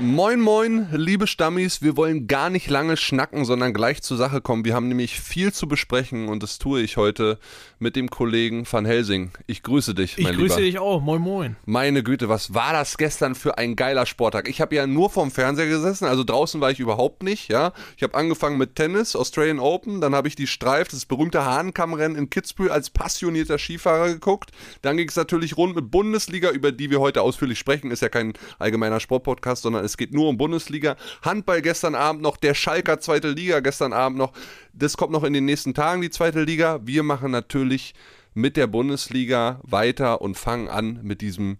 Moin, moin, liebe Stammis. Wir wollen gar nicht lange schnacken, sondern gleich zur Sache kommen. Wir haben nämlich viel zu besprechen und das tue ich heute mit dem Kollegen Van Helsing. Ich grüße dich, mein Ich grüße Lieber. dich auch. Moin, moin. Meine Güte, was war das gestern für ein geiler Sporttag? Ich habe ja nur vorm Fernseher gesessen, also draußen war ich überhaupt nicht, ja. Ich habe angefangen mit Tennis, Australian Open, dann habe ich die Streif, das berühmte Hahnkammrennen in Kitzbühel als passionierter Skifahrer geguckt. Dann ging es natürlich rund mit Bundesliga, über die wir heute ausführlich sprechen, ist ja kein allgemeiner Sportpodcast, sondern es geht nur um Bundesliga. Handball gestern Abend noch, der Schalker zweite Liga gestern Abend noch. Das kommt noch in den nächsten Tagen, die zweite Liga. Wir machen natürlich mit der Bundesliga weiter und fangen an mit diesem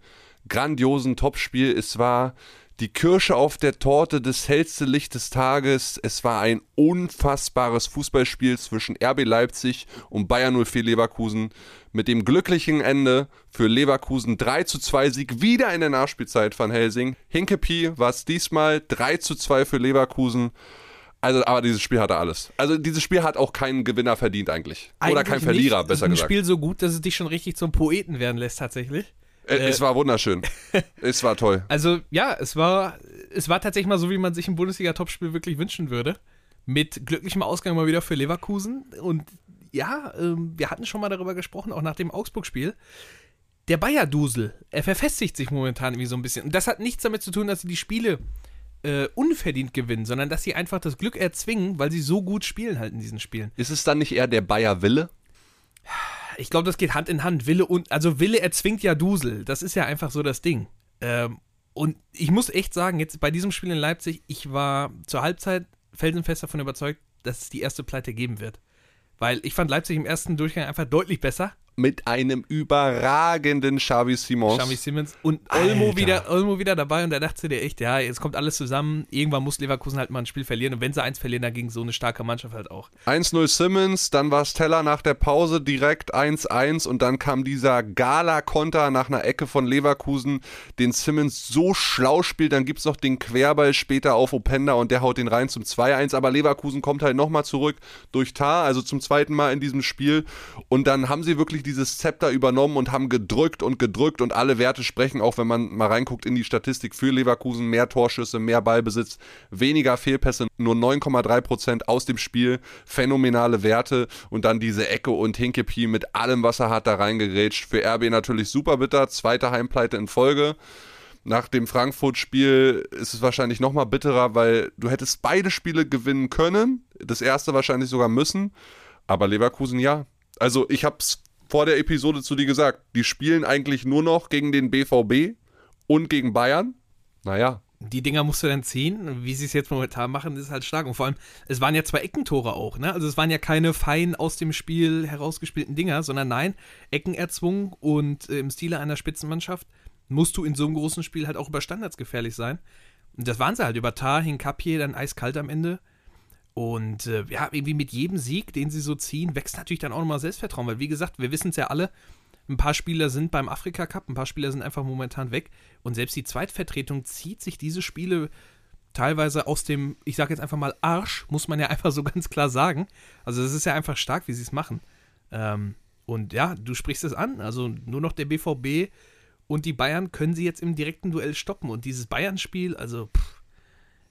grandiosen Topspiel. Es war die Kirsche auf der Torte, das hellste Licht des Tages. Es war ein unfassbares Fußballspiel zwischen RB Leipzig und Bayern 04 Leverkusen mit dem glücklichen Ende für Leverkusen 3 zu 2 Sieg wieder in der Nachspielzeit von Helsing. Hinkepie war es diesmal 3 zu 2 für Leverkusen. Also, aber dieses Spiel hatte alles. Also, dieses Spiel hat auch keinen Gewinner verdient eigentlich. Oder Eigentlich kein Verlierer, besser ein gesagt. Spiel so gut, dass es dich schon richtig zum Poeten werden lässt, tatsächlich. Äh, es war wunderschön. es war toll. Also, ja, es war, es war tatsächlich mal so, wie man sich ein Bundesliga-Topspiel wirklich wünschen würde. Mit glücklichem Ausgang mal wieder für Leverkusen. Und ja, ähm, wir hatten schon mal darüber gesprochen, auch nach dem Augsburg-Spiel. Der Bayer-Dusel, er verfestigt sich momentan irgendwie so ein bisschen. Und das hat nichts damit zu tun, dass sie die Spiele äh, unverdient gewinnen, sondern dass sie einfach das Glück erzwingen, weil sie so gut spielen halt in diesen Spielen. Ist es dann nicht eher der Bayer Wille? Ich glaube, das geht Hand in Hand. Wille und, also Wille erzwingt ja Dusel. Das ist ja einfach so das Ding. Ähm, und ich muss echt sagen, jetzt bei diesem Spiel in Leipzig, ich war zur Halbzeit felsenfest davon überzeugt, dass es die erste Pleite geben wird. Weil ich fand Leipzig im ersten Durchgang einfach deutlich besser. Mit einem überragenden Xavi Simons. Xavi Simmons und Olmo Alter. wieder, Olmo wieder dabei und da dachte dir echt, ja, jetzt kommt alles zusammen. Irgendwann muss Leverkusen halt mal ein Spiel verlieren und wenn sie eins verlieren, dann gegen so eine starke Mannschaft halt auch. 1-0 Simmons, dann war es Teller nach der Pause direkt 1-1 und dann kam dieser Gala-Konter nach einer Ecke von Leverkusen, den Simmons so schlau spielt, dann gibt es noch den Querball später auf Openda und der haut den rein zum 2-1, aber Leverkusen kommt halt nochmal zurück durch Tar, also zum zweiten Mal in diesem Spiel und dann haben sie wirklich dieses Zepter übernommen und haben gedrückt und gedrückt und alle Werte sprechen, auch wenn man mal reinguckt in die Statistik für Leverkusen, mehr Torschüsse, mehr Ballbesitz, weniger Fehlpässe, nur 9,3% aus dem Spiel, phänomenale Werte und dann diese Ecke und Hinkepie mit allem, was er hat, da reingegrätscht. Für RB natürlich super bitter, zweite Heimpleite in Folge. Nach dem Frankfurt-Spiel ist es wahrscheinlich nochmal bitterer, weil du hättest beide Spiele gewinnen können, das erste wahrscheinlich sogar müssen, aber Leverkusen ja. Also ich hab's vor der Episode zu dir gesagt, die spielen eigentlich nur noch gegen den BVB und gegen Bayern. Naja, die Dinger musst du dann ziehen. Wie sie es jetzt momentan machen, ist halt stark. Und vor allem, es waren ja zwei Eckentore auch, ne? Also es waren ja keine fein aus dem Spiel herausgespielten Dinger, sondern nein, Ecken erzwungen und äh, im Stile einer Spitzenmannschaft musst du in so einem großen Spiel halt auch über Standards gefährlich sein. Und das waren sie halt. Über Tar, Hinkapje, dann eiskalt am Ende. Und äh, ja, irgendwie mit jedem Sieg, den sie so ziehen, wächst natürlich dann auch nochmal Selbstvertrauen. Weil, wie gesagt, wir wissen es ja alle, ein paar Spieler sind beim Afrika Cup, ein paar Spieler sind einfach momentan weg. Und selbst die Zweitvertretung zieht sich diese Spiele teilweise aus dem, ich sage jetzt einfach mal Arsch, muss man ja einfach so ganz klar sagen. Also das ist ja einfach stark, wie sie es machen. Ähm, und ja, du sprichst es an. Also nur noch der BVB und die Bayern können sie jetzt im direkten Duell stoppen. Und dieses Bayern-Spiel, also pff,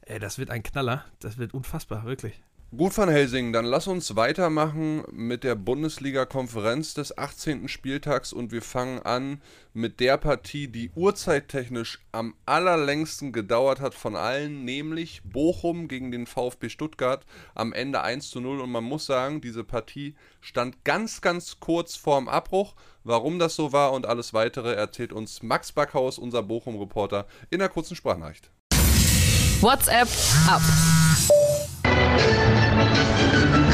ey, das wird ein Knaller. Das wird unfassbar, wirklich. Gut, Van Helsing, dann lass uns weitermachen mit der Bundesliga-Konferenz des 18. Spieltags und wir fangen an mit der Partie, die urzeittechnisch am allerlängsten gedauert hat von allen, nämlich Bochum gegen den VfB Stuttgart am Ende 1 zu 0 und man muss sagen, diese Partie stand ganz, ganz kurz vorm Abbruch. Warum das so war und alles weitere erzählt uns Max Backhaus, unser Bochum-Reporter, in einer kurzen Sprachnachricht. WhatsApp ab.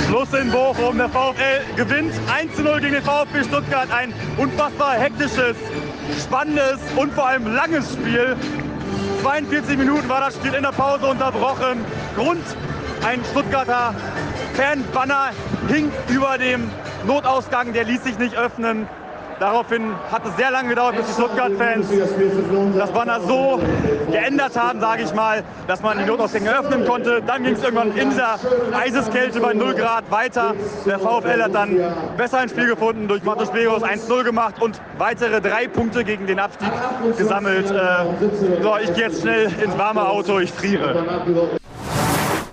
Schluss in Bochum. Der VfL gewinnt 1 zu 0 gegen den VfB Stuttgart. Ein unfassbar hektisches, spannendes und vor allem langes Spiel. 42 Minuten war das Spiel in der Pause unterbrochen. Grund, ein Stuttgarter Fanbanner hing über dem Notausgang, der ließ sich nicht öffnen. Daraufhin hat es sehr lange gedauert, bis die Stuttgart-Fans das Banner so geändert haben, sage ich mal, dass man die Notausgänge öffnen konnte. Dann ging es irgendwann in dieser Eiseskälte bei 0 Grad weiter. Der VfL hat dann besser ein Spiel gefunden, durch Matos Beros 1-0 gemacht und weitere drei Punkte gegen den Abstieg gesammelt. Äh, so, ich gehe jetzt schnell ins warme Auto, ich friere.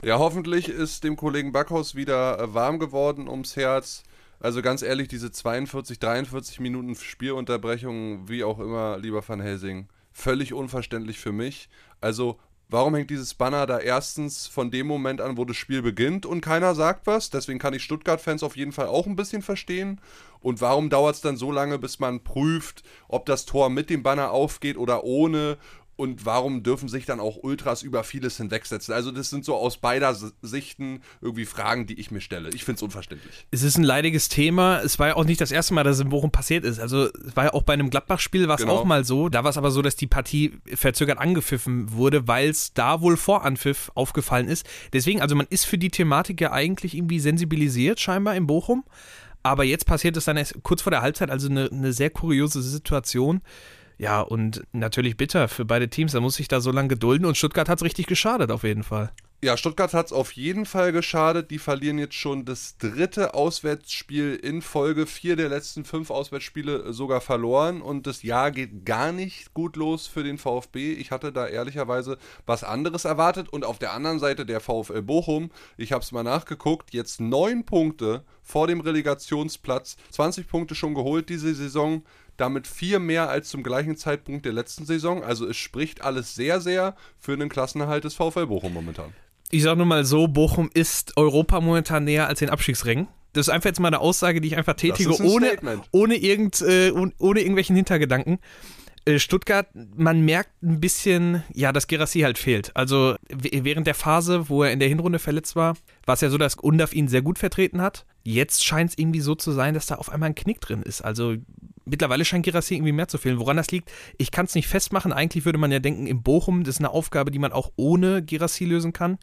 Ja, hoffentlich ist dem Kollegen Backhaus wieder äh, warm geworden ums Herz. Also ganz ehrlich, diese 42, 43 Minuten Spielunterbrechung, wie auch immer, lieber Van Helsing, völlig unverständlich für mich. Also Warum hängt dieses Banner da erstens von dem Moment an, wo das Spiel beginnt und keiner sagt was? Deswegen kann ich Stuttgart-Fans auf jeden Fall auch ein bisschen verstehen. Und warum dauert es dann so lange, bis man prüft, ob das Tor mit dem Banner aufgeht oder ohne? Und warum dürfen sich dann auch Ultras über vieles hinwegsetzen? Also das sind so aus beider Sichten irgendwie Fragen, die ich mir stelle. Ich finde es unverständlich. Es ist ein leidiges Thema. Es war ja auch nicht das erste Mal, dass es in Bochum passiert ist. Also es war ja auch bei einem Gladbach-Spiel war es genau. auch mal so. Da war es aber so, dass die Partie verzögert angepfiffen wurde, weil es da wohl vor Anpfiff aufgefallen ist. Deswegen, also man ist für die Thematik ja eigentlich irgendwie sensibilisiert scheinbar in Bochum. Aber jetzt passiert es dann erst kurz vor der Halbzeit, also eine, eine sehr kuriose Situation. Ja, und natürlich bitter für beide Teams. Da muss sich da so lange gedulden. Und Stuttgart hat es richtig geschadet, auf jeden Fall. Ja, Stuttgart hat es auf jeden Fall geschadet. Die verlieren jetzt schon das dritte Auswärtsspiel in Folge. Vier der letzten fünf Auswärtsspiele sogar verloren. Und das Jahr geht gar nicht gut los für den VfB. Ich hatte da ehrlicherweise was anderes erwartet. Und auf der anderen Seite der VfL Bochum, ich habe es mal nachgeguckt, jetzt neun Punkte vor dem Relegationsplatz. 20 Punkte schon geholt diese Saison damit vier mehr als zum gleichen Zeitpunkt der letzten Saison. Also es spricht alles sehr, sehr für einen Klassenerhalt des VfL Bochum momentan. Ich sage nur mal so, Bochum ist Europa momentan näher als den Abstiegsrängen. Das ist einfach jetzt mal eine Aussage, die ich einfach tätige, ohne, ohne, irgend, äh, ohne irgendwelchen Hintergedanken. Äh, Stuttgart, man merkt ein bisschen, ja, dass Gerassi halt fehlt. Also während der Phase, wo er in der Hinrunde verletzt war, war es ja so, dass Undaf ihn sehr gut vertreten hat. Jetzt scheint es irgendwie so zu sein, dass da auf einmal ein Knick drin ist. Also mittlerweile scheint Gerassi irgendwie mehr zu fehlen. Woran das liegt, ich kann es nicht festmachen. Eigentlich würde man ja denken, in Bochum, das ist eine Aufgabe, die man auch ohne Gerassi lösen kann.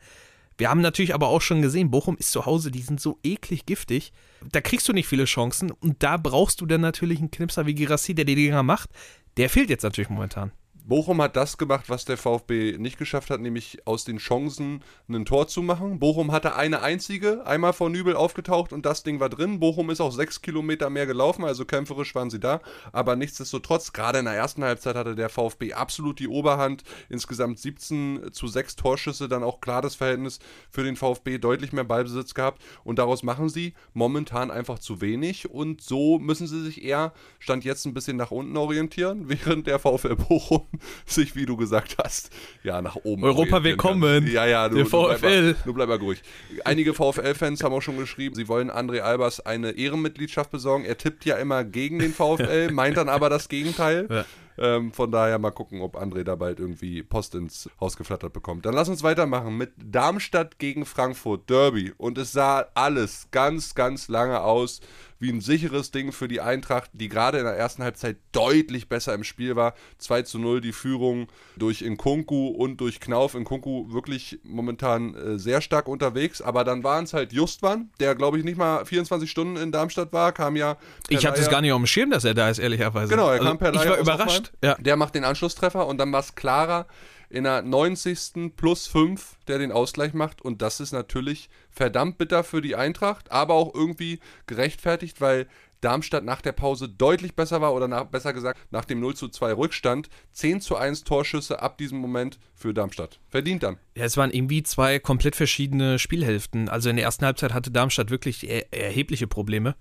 Wir haben natürlich aber auch schon gesehen, Bochum ist zu Hause, die sind so eklig giftig. Da kriegst du nicht viele Chancen und da brauchst du dann natürlich einen Knipser wie Gerassi, der die Dinger macht. Der fehlt jetzt natürlich momentan. Bochum hat das gemacht, was der VfB nicht geschafft hat, nämlich aus den Chancen ein Tor zu machen. Bochum hatte eine einzige, einmal vor Nübel aufgetaucht und das Ding war drin. Bochum ist auch sechs Kilometer mehr gelaufen, also kämpferisch waren sie da. Aber nichtsdestotrotz, gerade in der ersten Halbzeit hatte der VfB absolut die Oberhand. Insgesamt 17 zu 6 Torschüsse, dann auch klar das Verhältnis für den VfB, deutlich mehr Ballbesitz gehabt. Und daraus machen sie momentan einfach zu wenig. Und so müssen sie sich eher, Stand jetzt, ein bisschen nach unten orientieren, während der VfL Bochum sich, wie du gesagt hast, ja, nach oben. Europa willkommen. Ja, ja, du, Der VfL. Du bleib, mal, du bleib mal ruhig. Einige VfL-Fans haben auch schon geschrieben, sie wollen André Albers eine Ehrenmitgliedschaft besorgen. Er tippt ja immer gegen den VfL, meint dann aber das Gegenteil. Ja. Ähm, von daher mal gucken, ob André da bald irgendwie Post ins Haus geflattert bekommt. Dann lass uns weitermachen mit Darmstadt gegen Frankfurt Derby. Und es sah alles ganz, ganz lange aus wie ein sicheres Ding für die Eintracht, die gerade in der ersten Halbzeit deutlich besser im Spiel war. 2 zu 0 die Führung durch Nkunku und durch Knauf. Nkunku wirklich momentan äh, sehr stark unterwegs, aber dann waren es halt Justwan, der glaube ich nicht mal 24 Stunden in Darmstadt war, kam ja. Ich hatte es gar nicht auf dem Schirm, dass er da ist, ehrlicherweise. Genau, er kam also, per Ich war überrascht. Ja. Der macht den Anschlusstreffer und dann war es klarer in der 90. plus 5, der den Ausgleich macht. Und das ist natürlich verdammt bitter für die Eintracht, aber auch irgendwie gerechtfertigt, weil Darmstadt nach der Pause deutlich besser war oder nach, besser gesagt nach dem 0 zu 2 Rückstand. 10 zu 1 Torschüsse ab diesem Moment für Darmstadt. Verdient dann. Ja, es waren irgendwie zwei komplett verschiedene Spielhälften. Also in der ersten Halbzeit hatte Darmstadt wirklich er erhebliche Probleme.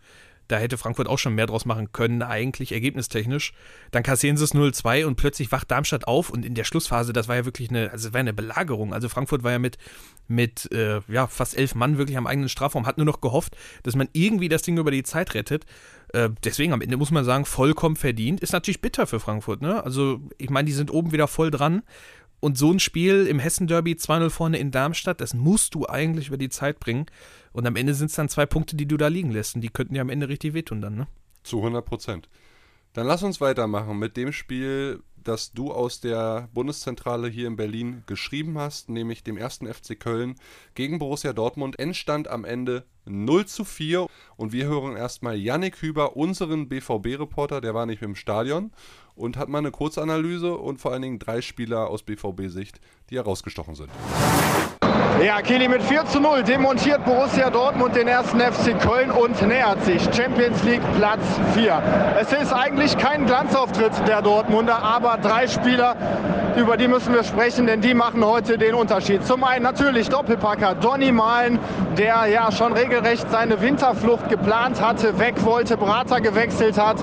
Da hätte Frankfurt auch schon mehr draus machen können, eigentlich ergebnistechnisch. Dann kassieren sie es 0-2 und plötzlich wacht Darmstadt auf und in der Schlussphase, das war ja wirklich eine, also war eine Belagerung. Also Frankfurt war ja mit, mit äh, ja, fast elf Mann wirklich am eigenen Strafraum, hat nur noch gehofft, dass man irgendwie das Ding über die Zeit rettet. Äh, deswegen am Ende muss man sagen, vollkommen verdient. Ist natürlich bitter für Frankfurt, ne? Also ich meine, die sind oben wieder voll dran und so ein Spiel im Hessen-Derby 2-0 vorne in Darmstadt, das musst du eigentlich über die Zeit bringen. Und am Ende sind es dann zwei Punkte, die du da liegen lässt. Und die könnten ja am Ende richtig wehtun dann, ne? Zu 100 Prozent. Dann lass uns weitermachen mit dem Spiel, das du aus der Bundeszentrale hier in Berlin geschrieben hast, nämlich dem ersten FC Köln gegen Borussia Dortmund. Endstand am Ende 0 zu 4. Und wir hören erstmal Yannick Hüber, unseren BVB-Reporter, der war nicht im Stadion und hat mal eine Kurzanalyse und vor allen Dingen drei Spieler aus BVB-Sicht, die herausgestochen sind. Ja, Kili mit 4 zu 0 demontiert Borussia Dortmund den ersten FC Köln und nähert sich Champions League Platz 4. Es ist eigentlich kein Glanzauftritt der Dortmunder, aber drei Spieler, über die müssen wir sprechen, denn die machen heute den Unterschied. Zum einen natürlich Doppelpacker Donny Malen, der ja schon regelrecht seine Winterflucht geplant hatte, weg wollte, Berater gewechselt hat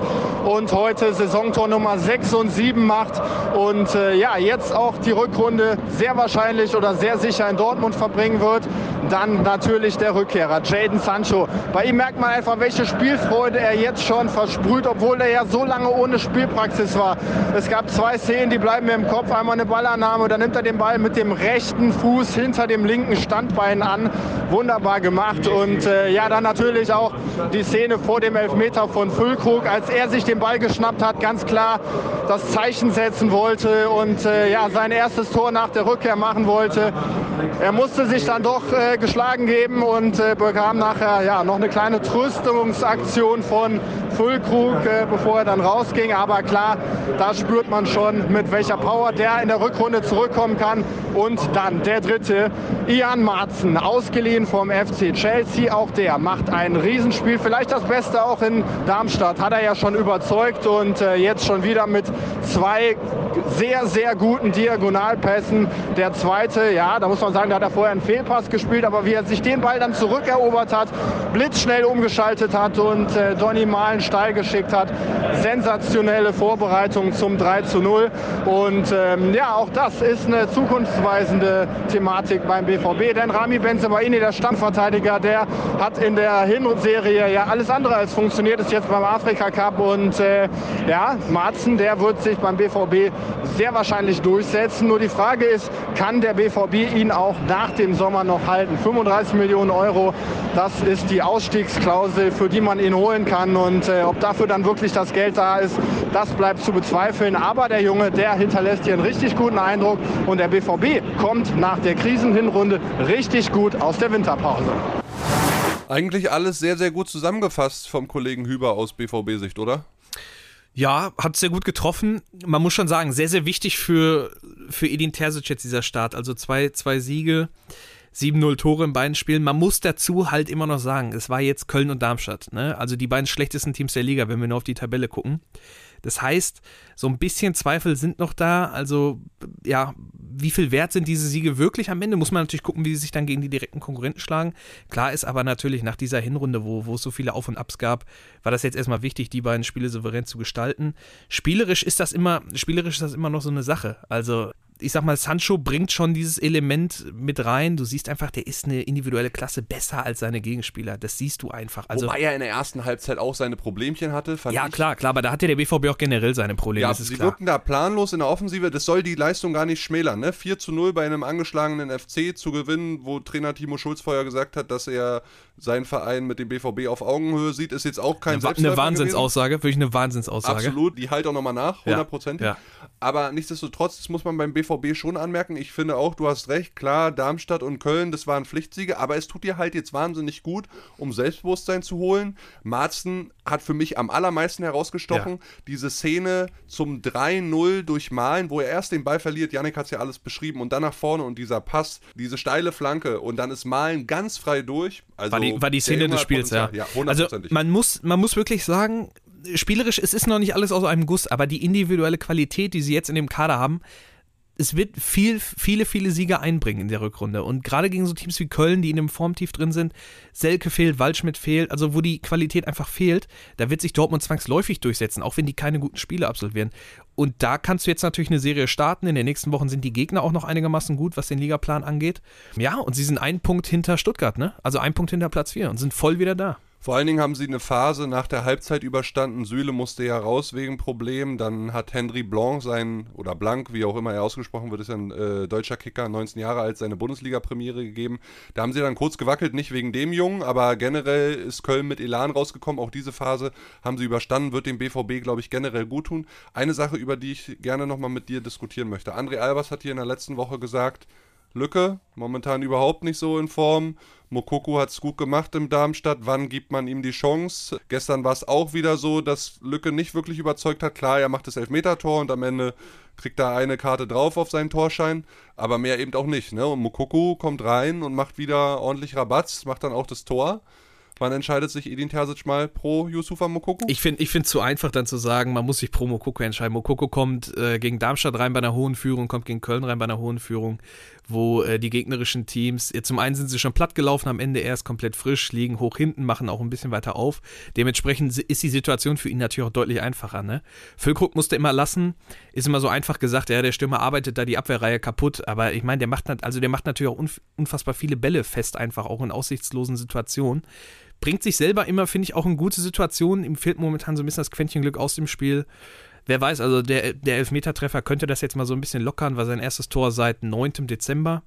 und heute Saisontor Nummer 6 und 7 macht und äh, ja, jetzt auch die Rückrunde sehr wahrscheinlich oder sehr sicher in Dortmund verbringen wird. Dann natürlich der Rückkehrer, Jaden Sancho. Bei ihm merkt man einfach, welche Spielfreude er jetzt schon versprüht, obwohl er ja so lange ohne Spielpraxis war. Es gab zwei Szenen, die bleiben mir im Kopf. Einmal eine Ballannahme, dann nimmt er den Ball mit dem rechten Fuß hinter dem linken Standbein an. Wunderbar gemacht. Und äh, ja, dann natürlich auch die Szene vor dem Elfmeter von Füllkrug, als er sich den Ball geschnappt hat, ganz klar das Zeichen setzen wollte und äh, ja, sein erstes Tor nach der Rückkehr machen wollte. Er musste sich dann doch äh, geschlagen geben. Und äh, bekam nachher ja, noch eine kleine Tröstungsaktion von Füllkrug, äh, bevor er dann rausging. Aber klar, da spürt man schon, mit welcher Power der in der Rückrunde zurückkommen kann. Und dann der dritte, Ian Marzen, ausgeliehen vom FC Chelsea. Auch der macht ein Riesenspiel, vielleicht das Beste auch in Darmstadt. Hat er ja schon überzeugt und äh, jetzt schon wieder mit zwei sehr, sehr guten Diagonalpässen. Der zweite, ja, da muss man sagen, da hat er vorher einen Fehlpass gespielt, aber wie er sich den Ball dann zurückerobert hat, blitzschnell umgeschaltet hat und äh, Donny Malen steil geschickt hat. Sensationelle Vorbereitung zum 3 zu 0. Und ähm, ja, auch das ist eine zukunftsweisende Thematik beim BVB, denn Rami Benzemaini, der Stammverteidiger, der hat in der Hinserie ja alles andere als funktioniert, ist jetzt beim Afrika Cup und äh, ja, Marzen, der wird sich beim BVB sehr wahrscheinlich durchsetzen. Nur die Frage ist, kann der BVB ihn auch nach dem Sommer noch halten? 35 Millionen Euro, das ist die Ausstiegsklausel, für die man ihn holen kann. Und äh, ob dafür dann wirklich das Geld da ist, das bleibt zu bezweifeln. Aber der Junge, der hinterlässt hier einen richtig guten Eindruck. Und der BVB kommt nach der Krisenhinrunde richtig gut aus der Winterpause. Eigentlich alles sehr, sehr gut zusammengefasst vom Kollegen Hüber aus BVB-Sicht, oder? Ja, hat sehr gut getroffen. Man muss schon sagen, sehr, sehr wichtig für, für Edin Terzic jetzt dieser Start. Also zwei, zwei Siege, 7-0 Tore in beiden Spielen. Man muss dazu halt immer noch sagen, es war jetzt Köln und Darmstadt. Ne? Also die beiden schlechtesten Teams der Liga, wenn wir nur auf die Tabelle gucken. Das heißt, so ein bisschen Zweifel sind noch da. Also, ja, wie viel wert sind diese Siege wirklich am Ende? Muss man natürlich gucken, wie sie sich dann gegen die direkten Konkurrenten schlagen. Klar ist aber natürlich nach dieser Hinrunde, wo, wo es so viele Auf- und Abs gab, war das jetzt erstmal wichtig, die beiden Spiele souverän zu gestalten. Spielerisch ist das immer, spielerisch ist das immer noch so eine Sache. Also, ich sag mal, Sancho bringt schon dieses Element mit rein. Du siehst einfach, der ist eine individuelle Klasse besser als seine Gegenspieler. Das siehst du einfach. Also, Wobei er in der ersten Halbzeit auch seine Problemchen hatte, fand ja, ich. klar, klar, aber da hatte der BVB auch generell seine Probleme. Ja, sie klar. wirkten da planlos in der Offensive. Das soll die Leistung gar nicht schmälern. Ne? 4 zu 0 bei einem angeschlagenen FC zu gewinnen, wo Trainer Timo Schulz vorher gesagt hat, dass er seinen Verein mit dem BVB auf Augenhöhe sieht, ist jetzt auch kein Eine, eine Wahnsinnsaussage, wirklich eine Wahnsinnsaussage. Absolut, die halt auch nochmal nach, Ja, hundertprozentig. ja. Aber nichtsdestotrotz, muss man beim BVB schon anmerken. Ich finde auch, du hast recht, klar, Darmstadt und Köln, das waren Pflichtsiege, aber es tut dir halt jetzt wahnsinnig gut, um Selbstbewusstsein zu holen. Marzen hat für mich am allermeisten herausgestochen. Ja. Diese Szene zum 3-0 durch Malen, wo er erst den Ball verliert, Janik hat es ja alles beschrieben, und dann nach vorne und dieser Pass, diese steile Flanke und dann ist Malen ganz frei durch. Also war die, war die Szene des Spiels, ja. Ja, also man muss, man muss wirklich sagen, spielerisch, es ist noch nicht alles aus einem Guss, aber die individuelle Qualität, die sie jetzt in dem Kader haben, es wird viel, viele, viele Siege einbringen in der Rückrunde. Und gerade gegen so Teams wie Köln, die in einem Formtief drin sind, Selke fehlt, Waldschmidt fehlt, also wo die Qualität einfach fehlt, da wird sich Dortmund zwangsläufig durchsetzen, auch wenn die keine guten Spiele absolvieren. Und da kannst du jetzt natürlich eine Serie starten. In den nächsten Wochen sind die Gegner auch noch einigermaßen gut, was den Ligaplan angeht. Ja, und sie sind ein Punkt hinter Stuttgart, ne? Also ein Punkt hinter Platz 4 und sind voll wieder da. Vor allen Dingen haben sie eine Phase nach der Halbzeit überstanden. Süle musste ja raus wegen Problemen. Dann hat Henry Blanc sein, oder Blanc, wie auch immer er ausgesprochen wird, ist ja ein äh, deutscher Kicker, 19 Jahre alt, seine Bundesliga-Premiere gegeben. Da haben sie dann kurz gewackelt, nicht wegen dem Jungen, aber generell ist Köln mit Elan rausgekommen. Auch diese Phase haben sie überstanden, wird dem BVB, glaube ich, generell gut tun. Eine Sache, über die ich gerne nochmal mit dir diskutieren möchte. André Albers hat hier in der letzten Woche gesagt, Lücke, momentan überhaupt nicht so in Form. Mokoko hat es gut gemacht im Darmstadt. Wann gibt man ihm die Chance? Gestern war es auch wieder so, dass Lücke nicht wirklich überzeugt hat. Klar, er macht das Elfmeter-Tor und am Ende kriegt er eine Karte drauf auf seinen Torschein, aber mehr eben auch nicht. Ne? Und Mokoko kommt rein und macht wieder ordentlich Rabatz, macht dann auch das Tor. Wann entscheidet sich Edin Terzic mal pro Yusufa Mokoko? Ich finde ich zu einfach dann zu sagen, man muss sich pro Mokoko entscheiden. Mokoko kommt äh, gegen Darmstadt rein bei einer hohen Führung, kommt gegen Köln rein bei einer hohen Führung, wo äh, die gegnerischen Teams, zum einen sind sie schon platt gelaufen, am Ende erst komplett frisch, liegen hoch hinten, machen auch ein bisschen weiter auf. Dementsprechend ist die Situation für ihn natürlich auch deutlich einfacher. Ne? Füllkrug musste immer lassen, ist immer so einfach gesagt, ja, der Stürmer arbeitet da die Abwehrreihe kaputt, aber ich meine, der also der macht natürlich auch unfassbar viele Bälle fest, einfach auch in aussichtslosen Situationen bringt sich selber immer, finde ich, auch in gute Situationen. Ihm fehlt momentan so ein bisschen das Quäntchen Glück aus dem Spiel. Wer weiß, also der, der Elfmetertreffer könnte das jetzt mal so ein bisschen lockern, war sein erstes Tor seit 9. Dezember.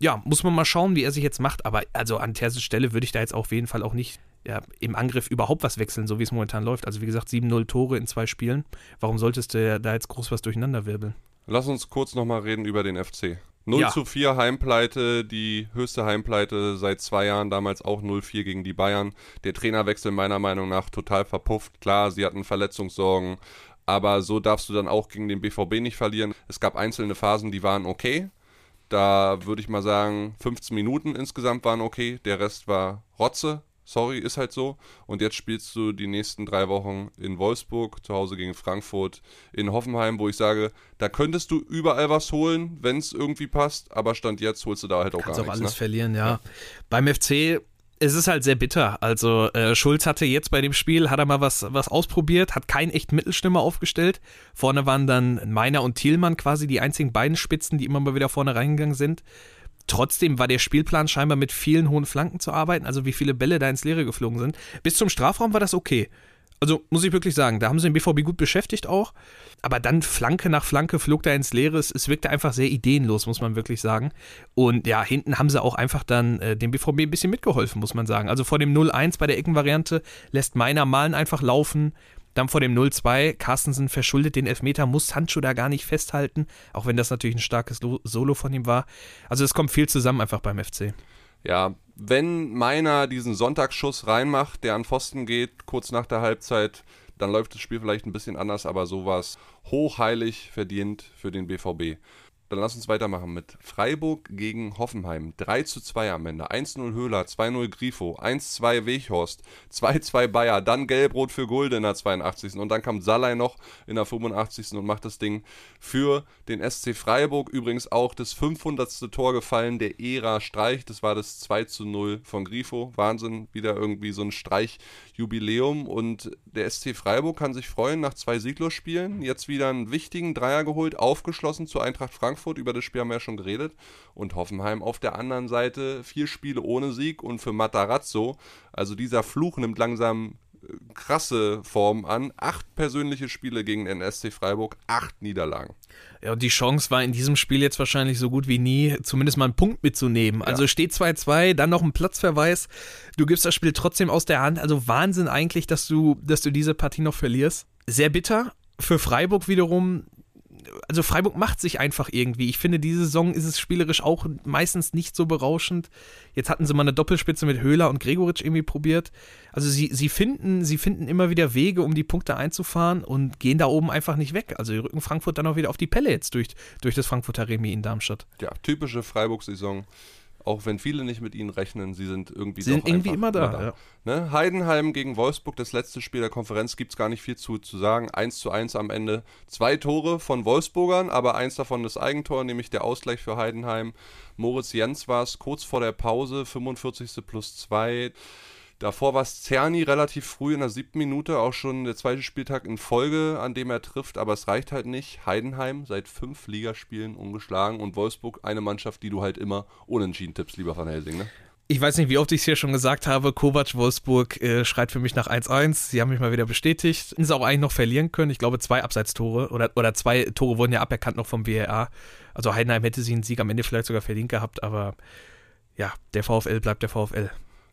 Ja, muss man mal schauen, wie er sich jetzt macht. Aber also an Terses Stelle würde ich da jetzt auf jeden Fall auch nicht ja, im Angriff überhaupt was wechseln, so wie es momentan läuft. Also wie gesagt, 7-0 Tore in zwei Spielen. Warum solltest du da jetzt groß was durcheinander wirbeln? Lass uns kurz nochmal reden über den FC. 0 Ja. zu 4 Heimpleite, die höchste Heimpleite seit zwei Jahren, damals auch 0-4 gegen die Bayern. Der Trainerwechsel meiner Meinung nach total verpufft. Klar, sie hatten Verletzungssorgen, aber so darfst du dann auch gegen den BVB nicht verlieren. Es gab einzelne Phasen, die waren okay. Da würde ich mal sagen, 15 Minuten insgesamt waren okay. Der Rest war Rotze. Sorry, ist halt so. Und jetzt spielst du die nächsten drei Wochen in Wolfsburg, zu Hause gegen Frankfurt, in Hoffenheim, wo ich sage, da könntest du überall was holen, wenn es irgendwie passt. Aber Stand jetzt holst du da halt auch Kannst gar auch nichts. alles Ne? verlieren, ja. Beim FC es ist halt sehr bitter. Also äh, Schulz hatte jetzt bei dem Spiel, hat er mal was, was ausprobiert, hat keinen echten Mittelstürmer aufgestellt. Vorne waren dann Meiner und Thielmann quasi die einzigen beiden Spitzen, die immer mal wieder vorne reingegangen sind. Trotzdem war der Spielplan scheinbar mit vielen hohen Flanken zu arbeiten, also wie viele Bälle da ins Leere geflogen sind. Bis zum Strafraum war das okay. Also muss ich wirklich sagen, da haben sie den BVB gut beschäftigt auch. Aber dann Flanke nach Flanke flog da ins Leere. Es, es wirkte einfach sehr ideenlos, muss man wirklich sagen. Und ja, hinten haben sie auch einfach dann äh, dem BVB ein bisschen mitgeholfen, muss man sagen. Also vor dem 0-1 bei der Eckenvariante lässt Meiner Malen einfach laufen. Dann vor dem 0-2, Carstensen verschuldet den Elfmeter, muss Sancho da gar nicht festhalten, auch wenn das natürlich ein starkes Lo Solo von ihm war. Also es kommt viel zusammen einfach beim FC. Ja, wenn Meiner diesen Sonntagsschuss reinmacht, der an Pfosten geht, kurz nach der Halbzeit, dann läuft das Spiel vielleicht ein bisschen anders, aber so war es hochheilig verdient für den BVB. Dann lass uns weitermachen mit Freiburg gegen Hoffenheim. 3 zu 2 am Ende. 1-0 Höhler, 2-0 Grifo, 1-2 Weghorst, 2-2 Bayer, dann Gelbrot für Gulde in der 82. Und dann kam Salai noch in der 85. und macht das Ding für den SC Freiburg. Übrigens auch das 500. Tor gefallen der Ära Streich. Das war das 2 zu 0 von Grifo. Wahnsinn, wieder irgendwie so ein Streichjubiläum. Und der SC Freiburg kann sich freuen nach zwei Sieglos-Spielen. Jetzt wieder einen wichtigen Dreier geholt, aufgeschlossen zur Eintracht Frankfurt. Über das Spiel haben wir ja schon geredet. Und Hoffenheim auf der anderen Seite vier Spiele ohne Sieg. Und für Matarazzo, also dieser Fluch nimmt langsam äh, krasse Form an. Acht persönliche Spiele gegen den SC Freiburg, acht Niederlagen. Ja, und die Chance war in diesem Spiel jetzt wahrscheinlich so gut wie nie, zumindest mal einen Punkt mitzunehmen. Also steht 2-2, dann noch ein Platzverweis. Du gibst das Spiel trotzdem aus der Hand. Also Wahnsinn eigentlich, dass du, dass du diese Partie noch verlierst. Sehr bitter. Für Freiburg wiederum also Freiburg macht sich einfach irgendwie. Ich finde, diese Saison ist es spielerisch auch meistens nicht so berauschend. Jetzt hatten sie mal eine Doppelspitze mit Höhler und Gregoritsch irgendwie probiert. Also sie, sie finden, sie finden immer wieder Wege, um die Punkte einzufahren und gehen da oben einfach nicht weg. Also die rücken Frankfurt dann auch wieder auf die Pelle jetzt durch, durch das Frankfurter Remis in Darmstadt. Ja, typische Freiburg-Saison. Auch wenn viele nicht mit ihnen rechnen, sie sind irgendwie Sie sind irgendwie einfach immer da, ja. Ne? Heidenheim gegen Wolfsburg, das letzte Spiel der Konferenz, gibt es gar nicht viel zu, zu sagen. 1 zu 1 am Ende. Zwei Tore von Wolfsburgern, aber eins davon das Eigentor, nämlich der Ausgleich für Heidenheim. Moritz Jens war es kurz vor der Pause, 45. plus 2. Davor war es Zerni relativ früh in der siebten Minute, auch schon der zweite Spieltag in Folge, an dem er trifft, aber es reicht halt nicht. Heidenheim seit fünf Ligaspielen ungeschlagen und Wolfsburg eine Mannschaft, die du halt immer unentschieden tippst, lieber Van Helsing, ne? Ich weiß nicht, wie oft ich es hier schon gesagt habe. Kovac Wolfsburg äh, schreit für mich nach 1-1. Sie haben mich mal wieder bestätigt. Sie auch eigentlich noch verlieren können. Ich glaube, zwei Abseitstore oder, oder zwei Tore wurden ja aberkannt noch vom WRA. Also Heidenheim hätte sie einen Sieg am Ende vielleicht sogar verdient gehabt, aber ja, der VfL bleibt der VfL.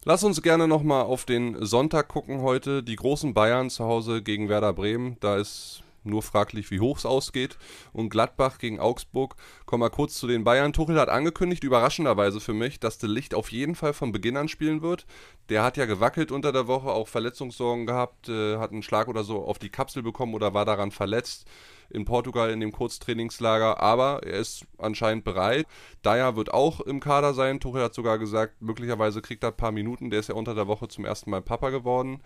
Lass uns gerne nochmal auf den Sonntag gucken heute. Die großen Bayern zu Hause gegen Werder Bremen. Da ist Nur fraglich, wie hoch es ausgeht. Und Gladbach gegen Augsburg. Kommen wir kurz zu den Bayern. Tuchel hat angekündigt, überraschenderweise für mich, dass der Licht auf jeden Fall von Beginn an spielen wird. Der hat ja gewackelt unter der Woche, auch Verletzungssorgen gehabt, äh, hat einen Schlag oder so auf die Kapsel bekommen oder war daran verletzt in Portugal in dem Kurztrainingslager, aber er ist anscheinend bereit. Dyer wird auch im Kader sein. Tuchel hat sogar gesagt, möglicherweise kriegt er ein paar Minuten. Der ist ja unter der Woche zum ersten Mal Papa geworden.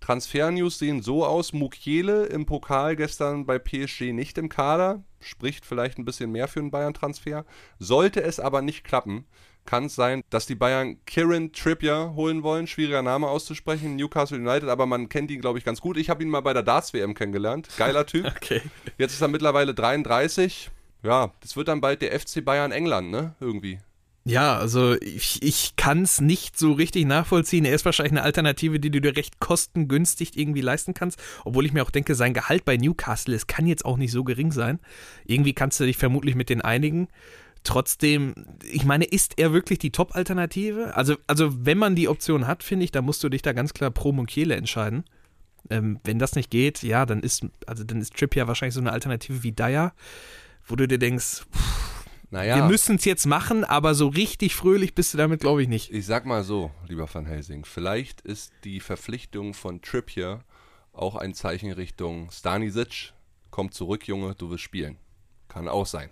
Transfer-News sehen so aus: Mukiele im Pokal gestern bei PSG nicht im Kader. Spricht vielleicht ein bisschen mehr für einen Bayern-Transfer. Sollte es aber nicht klappen, kann es sein, dass die Bayern Kieran Trippier holen wollen. Schwieriger Name auszusprechen. Newcastle United, aber man kennt ihn, glaube ich, ganz gut. Ich habe ihn mal bei der Darts-WM kennengelernt. Geiler Typ. okay. Jetzt ist er mittlerweile 33. Ja, das wird dann bald der FC Bayern England, ne? Irgendwie. Ja, also ich, ich kann es nicht so richtig nachvollziehen. Er ist wahrscheinlich eine Alternative, die du dir recht kostengünstig irgendwie leisten kannst. Obwohl ich mir auch denke, sein Gehalt bei Newcastle, es kann jetzt auch nicht so gering sein. Irgendwie kannst du dich vermutlich mit den einigen. Trotzdem, ich meine, ist er wirklich die Top-Alternative? Also, also, wenn man die Option hat, finde ich, da musst du dich da ganz klar pro Mukiele entscheiden. Ähm, wenn das nicht geht, ja, dann ist, also dann ist Trip ja wahrscheinlich so eine Alternative wie Dyer, wo du dir denkst, pff, naja. Wir müssen es jetzt machen, aber so richtig fröhlich bist du damit, glaube ich, nicht. Ich sag mal so, lieber Van Helsing, vielleicht ist die Verpflichtung von Trippier auch ein Zeichen Richtung Stanisic. Komm zurück, Junge, du wirst spielen. Kann auch sein.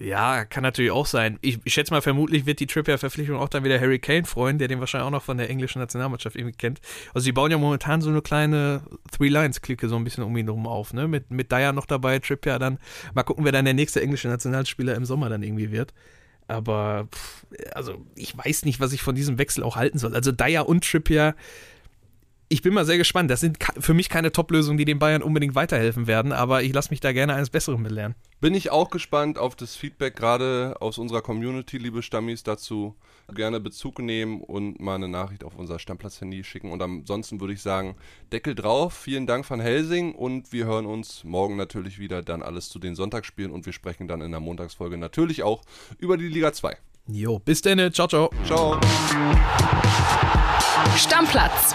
Ja, kann natürlich auch sein. Ich, ich schätze mal, vermutlich wird die Trippier-Verpflichtung auch dann wieder Harry Kane freuen, der den wahrscheinlich auch noch von der englischen Nationalmannschaft irgendwie kennt. Also sie bauen ja momentan so eine kleine Three-Lines-Clique so ein bisschen um ihn herum auf, ne? Mit, mit Dyer noch dabei, Trippier dann. Mal gucken, wer dann der nächste englische Nationalspieler im Sommer dann irgendwie wird. Aber, pff, also ich weiß nicht, was ich von diesem Wechsel auch halten soll. Also Dyer und Trippier ich bin mal sehr gespannt. Das sind für mich keine Top-Lösungen, die den Bayern unbedingt weiterhelfen werden, aber ich lasse mich da gerne eines Besseren belehren. Bin ich auch gespannt auf das Feedback, gerade aus unserer Community, liebe Stammis, dazu gerne Bezug nehmen und mal eine Nachricht auf unser Stammplatz-Handy schicken. Und ansonsten würde ich sagen, Deckel drauf. Vielen Dank von Helsing und wir hören uns morgen natürlich wieder dann alles zu den Sonntagsspielen und wir sprechen dann in der Montagsfolge natürlich auch über die Liga 2. Jo, bis dann. Ciao, ciao. Ciao. Stammplatz.